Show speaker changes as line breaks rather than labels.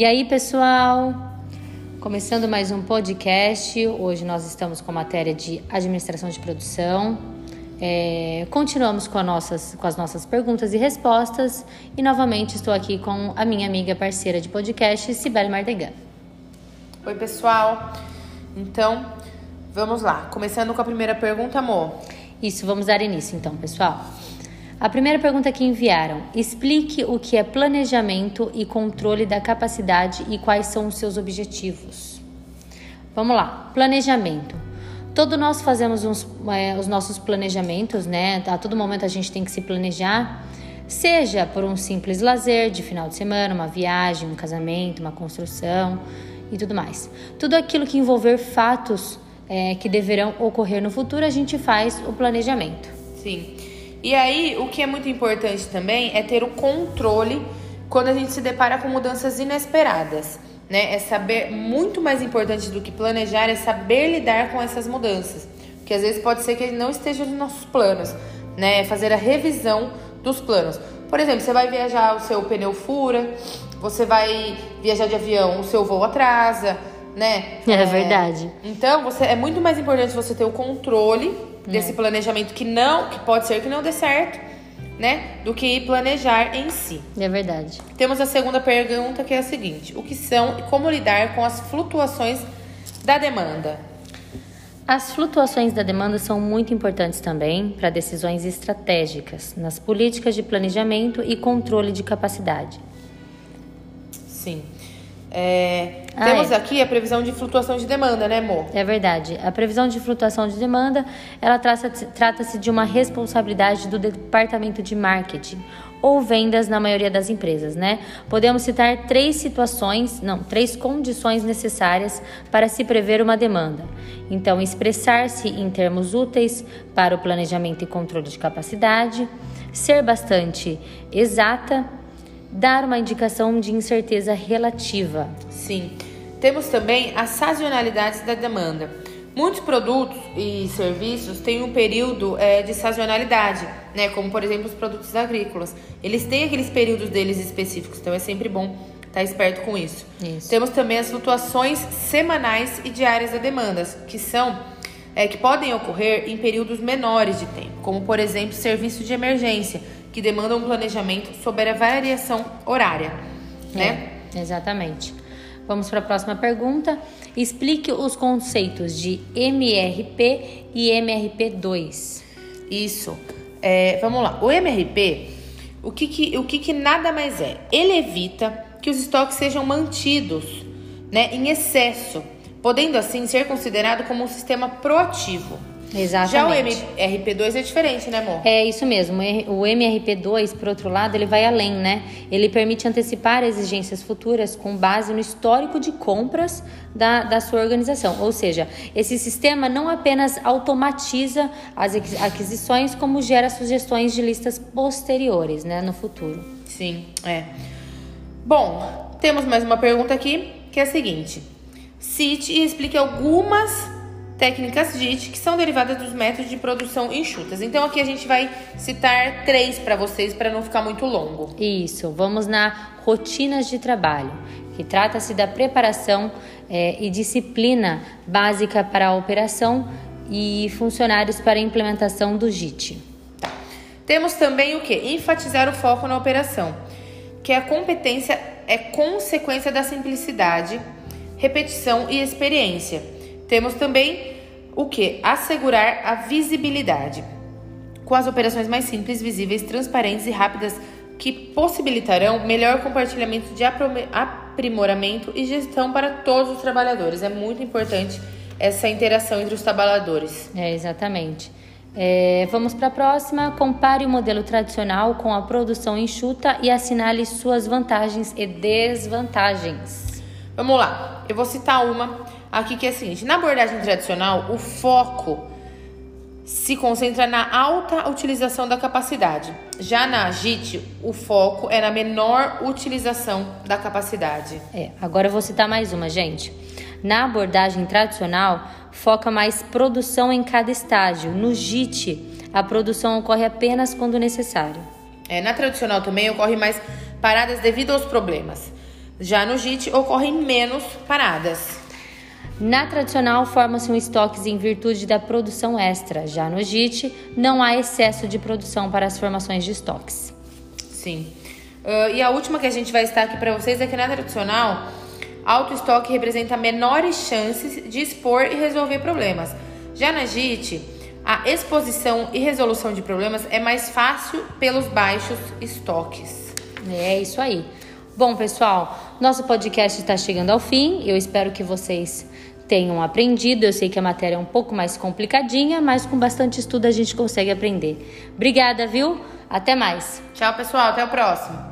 E aí, pessoal? Começando mais um podcast. Hoje nós estamos com a matéria de administração de produção. É, continuamos com, nossas, com as nossas perguntas e respostas. E novamente estou aqui com a minha amiga parceira de podcast, Sibeli Mardegan.
Oi, pessoal. Então, vamos lá. Começando com a primeira pergunta, amor.
Isso, vamos dar início então, pessoal. A primeira pergunta que enviaram: explique o que é planejamento e controle da capacidade e quais são os seus objetivos. Vamos lá, planejamento. Todos nós fazemos uns, é, os nossos planejamentos, né? A todo momento a gente tem que se planejar, seja por um simples lazer de final de semana, uma viagem, um casamento, uma construção e tudo mais. Tudo aquilo que envolver fatos é, que deverão ocorrer no futuro, a gente faz o planejamento.
Sim. E aí, o que é muito importante também é ter o controle quando a gente se depara com mudanças inesperadas. Né? É saber, muito mais importante do que planejar, é saber lidar com essas mudanças. Porque às vezes pode ser que ele não esteja nos nossos planos, né? É fazer a revisão dos planos. Por exemplo, você vai viajar, o seu pneu fura, você vai viajar de avião, o seu voo atrasa, né?
É, é verdade.
Então, você, é muito mais importante você ter o controle desse é. planejamento que não, que pode ser que não dê certo, né? Do que planejar em si.
É verdade.
Temos a segunda pergunta que é a seguinte: o que são e como lidar com as flutuações da demanda?
As flutuações da demanda são muito importantes também para decisões estratégicas nas políticas de planejamento e controle de capacidade.
Sim. É, ah, temos é. aqui a previsão de flutuação de demanda, né, amor?
É verdade. A previsão de flutuação de demanda, ela trata-se de uma responsabilidade do departamento de marketing ou vendas na maioria das empresas, né? Podemos citar três situações, não, três condições necessárias para se prever uma demanda. Então, expressar-se em termos úteis para o planejamento e controle de capacidade, ser bastante exata dar uma indicação de incerteza relativa.
Sim. Temos também as sazonalidades da demanda. Muitos produtos e serviços têm um período é, de sazonalidade, né? Como por exemplo os produtos agrícolas. Eles têm aqueles períodos deles específicos, então é sempre bom estar esperto com isso. isso. Temos também as flutuações semanais e diárias da demanda, que são é, que podem ocorrer em períodos menores de tempo, como por exemplo serviço de emergência que demandam um planejamento sobre a variação horária, né?
É, exatamente. Vamos para a próxima pergunta. Explique os conceitos de MRP e MRP2.
Isso. É, vamos lá. O MRP, o que, que, o que, que nada mais é? Ele evita que os estoques sejam mantidos né, em excesso, podendo assim ser considerado como um sistema proativo.
Exatamente.
Já o MRP2 é diferente, né, amor?
É isso mesmo. O MRP2, por outro lado, ele vai além, né? Ele permite antecipar exigências futuras com base no histórico de compras da, da sua organização. Ou seja, esse sistema não apenas automatiza as aquisições, como gera sugestões de listas posteriores, né, no futuro.
Sim, é. Bom, temos mais uma pergunta aqui, que é a seguinte. Cite e explique algumas técnicas JIT, que são derivadas dos métodos de produção enxutas. Então aqui a gente vai citar três para vocês para não ficar muito longo.
Isso, vamos na rotinas de trabalho, que trata-se da preparação é, e disciplina básica para a operação e funcionários para a implementação do JIT.
Tá. Temos também o que? Enfatizar o foco na operação, que a competência é consequência da simplicidade, repetição e experiência temos também o que? Assegurar a visibilidade. Com as operações mais simples, visíveis, transparentes e rápidas que possibilitarão melhor compartilhamento de aprimoramento e gestão para todos os trabalhadores. É muito importante essa interação entre os trabalhadores.
É, exatamente. É, vamos para a próxima. Compare o modelo tradicional com a produção enxuta e assinale suas vantagens e desvantagens.
Vamos lá, eu vou citar uma aqui que é a seguinte: na abordagem tradicional, o foco se concentra na alta utilização da capacidade. Já na Agite, o foco é na menor utilização da capacidade.
É, agora eu vou citar mais uma, gente. Na abordagem tradicional, foca mais produção em cada estágio. No JIT, a produção ocorre apenas quando necessário.
É, na tradicional também ocorre mais paradas devido aos problemas. Já no JIT ocorrem menos paradas.
Na tradicional, forma-se um estoques em virtude da produção extra. Já no JIT, não há excesso de produção para as formações de estoques.
Sim. Uh, e a última que a gente vai estar aqui para vocês é que na tradicional, alto estoque representa menores chances de expor e resolver problemas. Já na JIT, a exposição e resolução de problemas é mais fácil pelos baixos estoques.
É isso aí. Bom, pessoal, nosso podcast está chegando ao fim. Eu espero que vocês tenham aprendido. Eu sei que a matéria é um pouco mais complicadinha, mas com bastante estudo a gente consegue aprender. Obrigada, viu? Até mais.
Tchau, pessoal. Até o próximo.